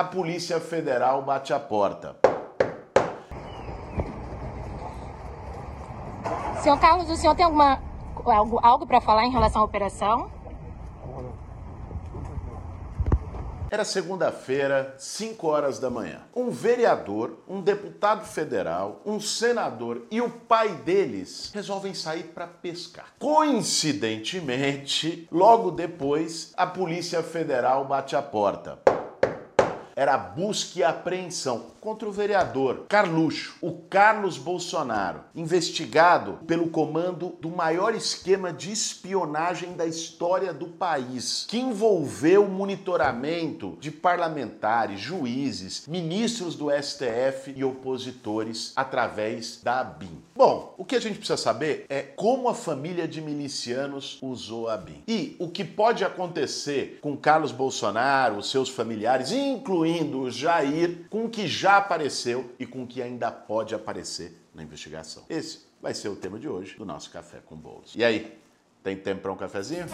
a Polícia Federal bate a porta. Senhor Carlos, o senhor tem alguma, algo, algo para falar em relação à operação? Era segunda-feira, 5 horas da manhã. Um vereador, um deputado federal, um senador e o pai deles resolvem sair para pescar. Coincidentemente, logo depois, a Polícia Federal bate a porta era busca e apreensão contra o vereador Carluxo, o Carlos Bolsonaro, investigado pelo comando do maior esquema de espionagem da história do país, que envolveu o monitoramento de parlamentares, juízes, ministros do STF e opositores através da ABIN. Bom, o que a gente precisa saber é como a família de milicianos usou a ABIN e o que pode acontecer com Carlos Bolsonaro, seus familiares, incluindo o Jair, com que já já apareceu e com que ainda pode aparecer na investigação. Esse vai ser o tema de hoje do nosso Café com Bolos. E aí, tem tempo para um cafezinho?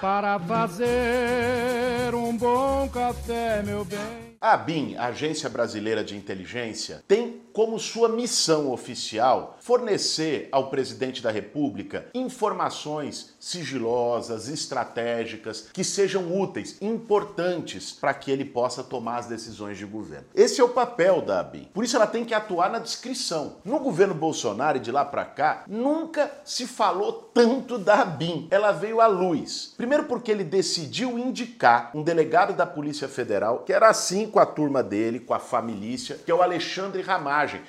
Para fazer um bom café, meu bem. A a Agência Brasileira de Inteligência, tem como sua missão oficial fornecer ao presidente da República informações sigilosas, estratégicas, que sejam úteis, importantes para que ele possa tomar as decisões de governo. Esse é o papel da ABIN. Por isso ela tem que atuar na descrição. No governo Bolsonaro e de lá para cá, nunca se falou tanto da ABIN. Ela veio à luz. Primeiro porque ele decidiu indicar um delegado da Polícia Federal, que era assim com a turma dele, com a família, que é o Alexandre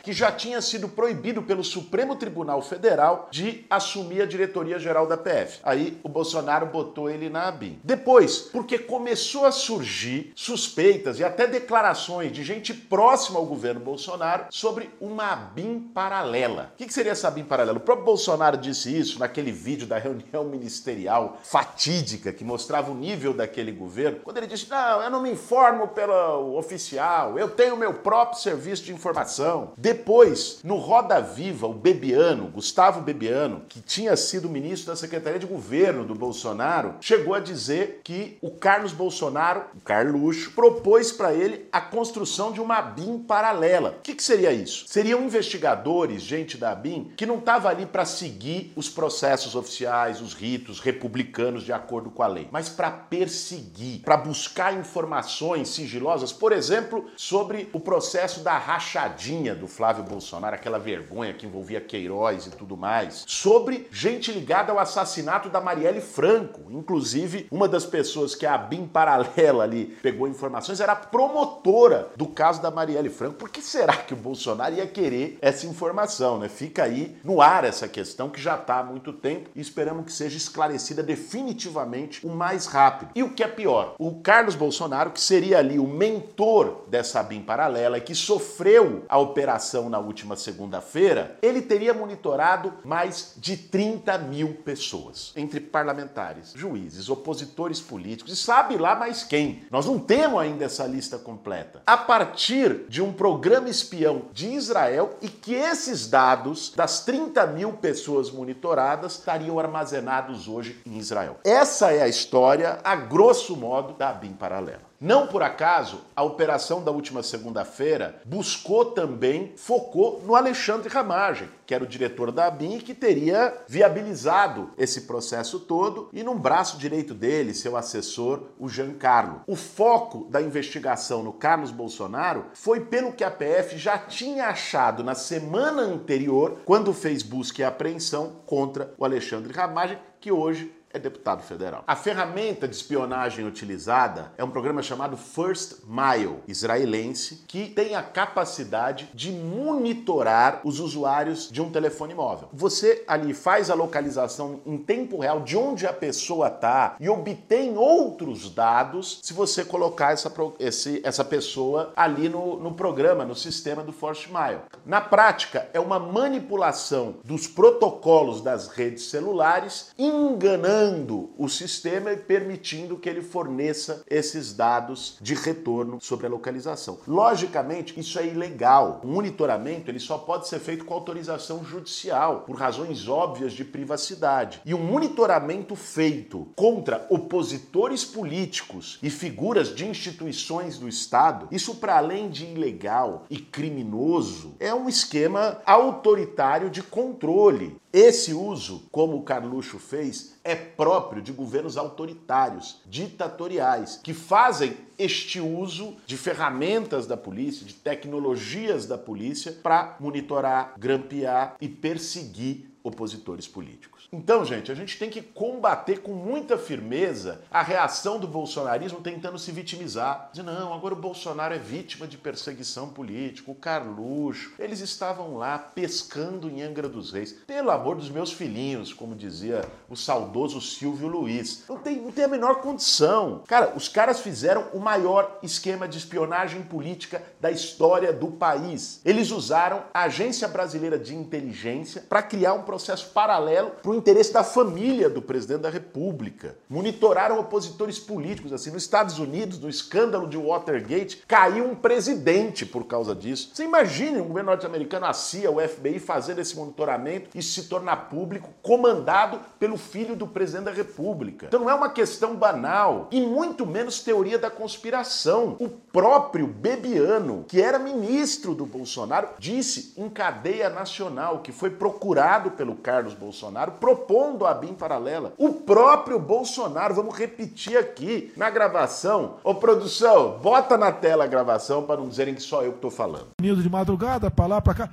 Que já tinha sido proibido pelo Supremo Tribunal Federal de assumir a diretoria geral da PF. Aí o Bolsonaro botou ele na ABIN. Depois, porque começou a surgir suspeitas e até declarações de gente próxima ao governo Bolsonaro sobre uma ABIN paralela. O que seria essa ABIN paralela? O próprio Bolsonaro disse isso naquele vídeo da reunião ministerial fatídica que mostrava o nível daquele governo, quando ele disse: Não, eu não me informo pelo oficial, eu tenho meu próprio serviço de informação. Depois, no Roda Viva, o Bebiano, Gustavo Bebiano, que tinha sido ministro da Secretaria de Governo do Bolsonaro, chegou a dizer que o Carlos Bolsonaro, o Carluxo, propôs para ele a construção de uma BIM paralela. O que, que seria isso? Seriam investigadores, gente da BIM, que não estava ali para seguir os processos oficiais, os ritos republicanos de acordo com a lei, mas para perseguir, para buscar informações sigilosas, por exemplo, sobre o processo da rachadinha do Flávio Bolsonaro, aquela vergonha que envolvia Queiroz e tudo mais, sobre gente ligada ao assassinato da Marielle Franco. Inclusive, uma das pessoas que a BIM paralela ali pegou informações era promotora do caso da Marielle Franco. Por que será que o Bolsonaro ia querer essa informação, né? Fica aí no ar essa questão que já está há muito tempo e esperamos que seja esclarecida definitivamente o mais rápido. E o que é pior, o Carlos Bolsonaro, que seria ali o mentor dessa BIM paralela e que sofreu a operação operação na última segunda-feira, ele teria monitorado mais de 30 mil pessoas, entre parlamentares, juízes, opositores políticos e sabe lá mais quem. Nós não temos ainda essa lista completa. A partir de um programa espião de Israel e que esses dados das 30 mil pessoas monitoradas estariam armazenados hoje em Israel. Essa é a história, a grosso modo, da BIM paralela. Não por acaso, a operação da última segunda-feira buscou também, focou no Alexandre Ramagem, que era o diretor da ABIN e que teria viabilizado esse processo todo, e num braço direito dele, seu assessor, o Giancarlo. O foco da investigação no Carlos Bolsonaro foi pelo que a PF já tinha achado na semana anterior, quando fez busca e apreensão contra o Alexandre Ramagem, que hoje é deputado federal. A ferramenta de espionagem utilizada é um programa chamado First Mile, israelense, que tem a capacidade de monitorar os usuários de um telefone móvel. Você ali faz a localização em tempo real de onde a pessoa está e obtém outros dados se você colocar essa, esse, essa pessoa ali no, no programa, no sistema do First Mile. Na prática, é uma manipulação dos protocolos das redes celulares enganando minando o sistema e permitindo que ele forneça esses dados de retorno sobre a localização. Logicamente, isso é ilegal. O monitoramento ele só pode ser feito com autorização judicial, por razões óbvias de privacidade. E um monitoramento feito contra opositores políticos e figuras de instituições do Estado, isso para além de ilegal e criminoso, é um esquema autoritário de controle. Esse uso, como o Carluxo fez, é próprio de governos autoritários, ditatoriais, que fazem este uso de ferramentas da polícia, de tecnologias da polícia, para monitorar, grampear e perseguir opositores políticos. Então, gente, a gente tem que combater com muita firmeza a reação do bolsonarismo tentando se vitimizar. Não, agora o Bolsonaro é vítima de perseguição política, o Carluxo. Eles estavam lá pescando em Angra dos Reis. Pelo amor dos meus filhinhos, como dizia o saudoso Silvio Luiz. Não tem, não tem a menor condição. Cara, os caras fizeram o maior esquema de espionagem política da história do país. Eles usaram a Agência Brasileira de Inteligência para criar um processo paralelo para o interesse da família do presidente da República. Monitoraram opositores políticos. Assim, nos Estados Unidos, no escândalo de Watergate, caiu um presidente por causa disso. Você imagine um governo norte-americano, a CIA, o FBI, fazendo esse monitoramento e se tornar público, comandado pelo filho do presidente da República. Então não é uma questão banal e muito menos teoria da conspiração. O próprio Bebiano, que era ministro do Bolsonaro, disse em cadeia nacional que foi procurado pelo Carlos Bolsonaro propondo a BIM paralela. O próprio Bolsonaro, vamos repetir aqui na gravação. Ô produção, bota na tela a gravação para não dizerem que só eu que estou falando. Nildo de madrugada, para lá, para cá.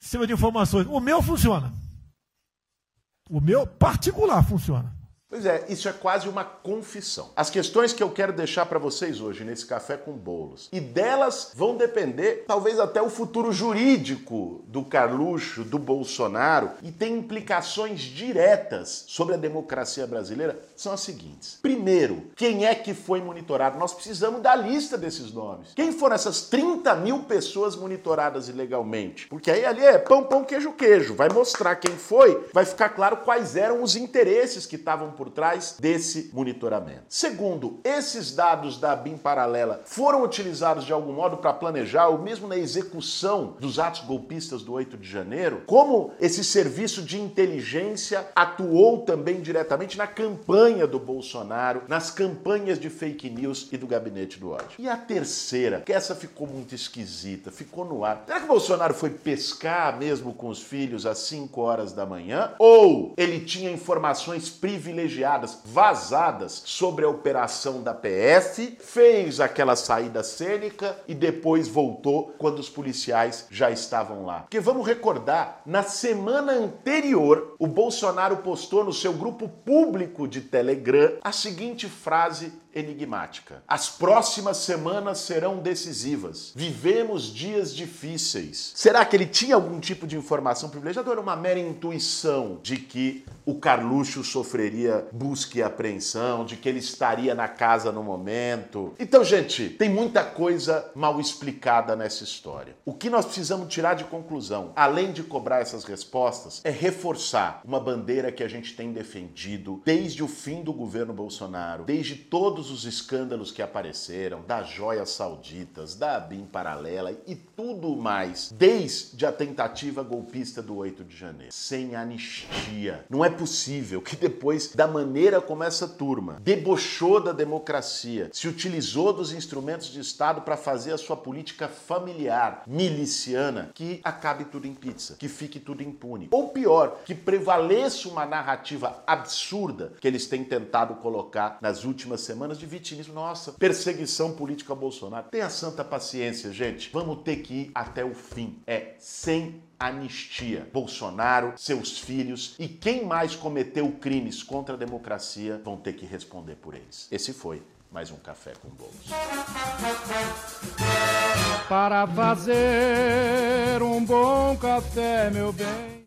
Sistema de informações. O meu funciona. O meu particular funciona. Pois é, isso é quase uma confissão. As questões que eu quero deixar para vocês hoje nesse café com bolos, e delas vão depender talvez até o futuro jurídico do Carluxo, do Bolsonaro, e tem implicações diretas sobre a democracia brasileira, são as seguintes. Primeiro, quem é que foi monitorado? Nós precisamos da lista desses nomes. Quem foram essas 30 mil pessoas monitoradas ilegalmente? Porque aí ali é pão, pão, queijo, queijo. Vai mostrar quem foi, vai ficar claro quais eram os interesses que estavam por trás desse monitoramento. Segundo, esses dados da BIM paralela foram utilizados de algum modo para planejar, ou mesmo na execução dos atos golpistas do 8 de janeiro? Como esse serviço de inteligência atuou também diretamente na campanha do Bolsonaro, nas campanhas de fake news e do gabinete do ódio? E a terceira, que essa ficou muito esquisita, ficou no ar. Será que o Bolsonaro foi pescar mesmo com os filhos às 5 horas da manhã? Ou ele tinha informações privilegiadas? Privilegiadas, vazadas sobre a operação da PF, fez aquela saída cênica e depois voltou quando os policiais já estavam lá. Porque vamos recordar, na semana anterior, o Bolsonaro postou no seu grupo público de Telegram a seguinte frase enigmática. As próximas semanas serão decisivas. Vivemos dias difíceis. Será que ele tinha algum tipo de informação privilegiada ou era uma mera intuição de que o Carluxo sofreria busca e apreensão, de que ele estaria na casa no momento? Então, gente, tem muita coisa mal explicada nessa história. O que nós precisamos tirar de conclusão, além de cobrar essas respostas, é reforçar uma bandeira que a gente tem defendido desde o fim do governo Bolsonaro, desde todos os escândalos que apareceram, das joias sauditas, da BIM paralela e tudo mais, desde a tentativa golpista do 8 de janeiro, sem anistia. Não é possível que depois da maneira como essa turma debochou da democracia, se utilizou dos instrumentos de Estado para fazer a sua política familiar, miliciana, que acabe tudo em pizza, que fique tudo impune. Ou pior, que prevaleça uma narrativa absurda que eles têm tentado colocar nas últimas semanas de vitimismo. Nossa, perseguição política ao Bolsonaro. Tenha santa paciência, gente. Vamos ter que ir até o fim. É sem anistia. Bolsonaro, seus filhos e quem mais cometeu crimes contra a democracia vão ter que responder por eles. Esse foi mais um Café com Bolos. Para fazer um bom café, meu bem.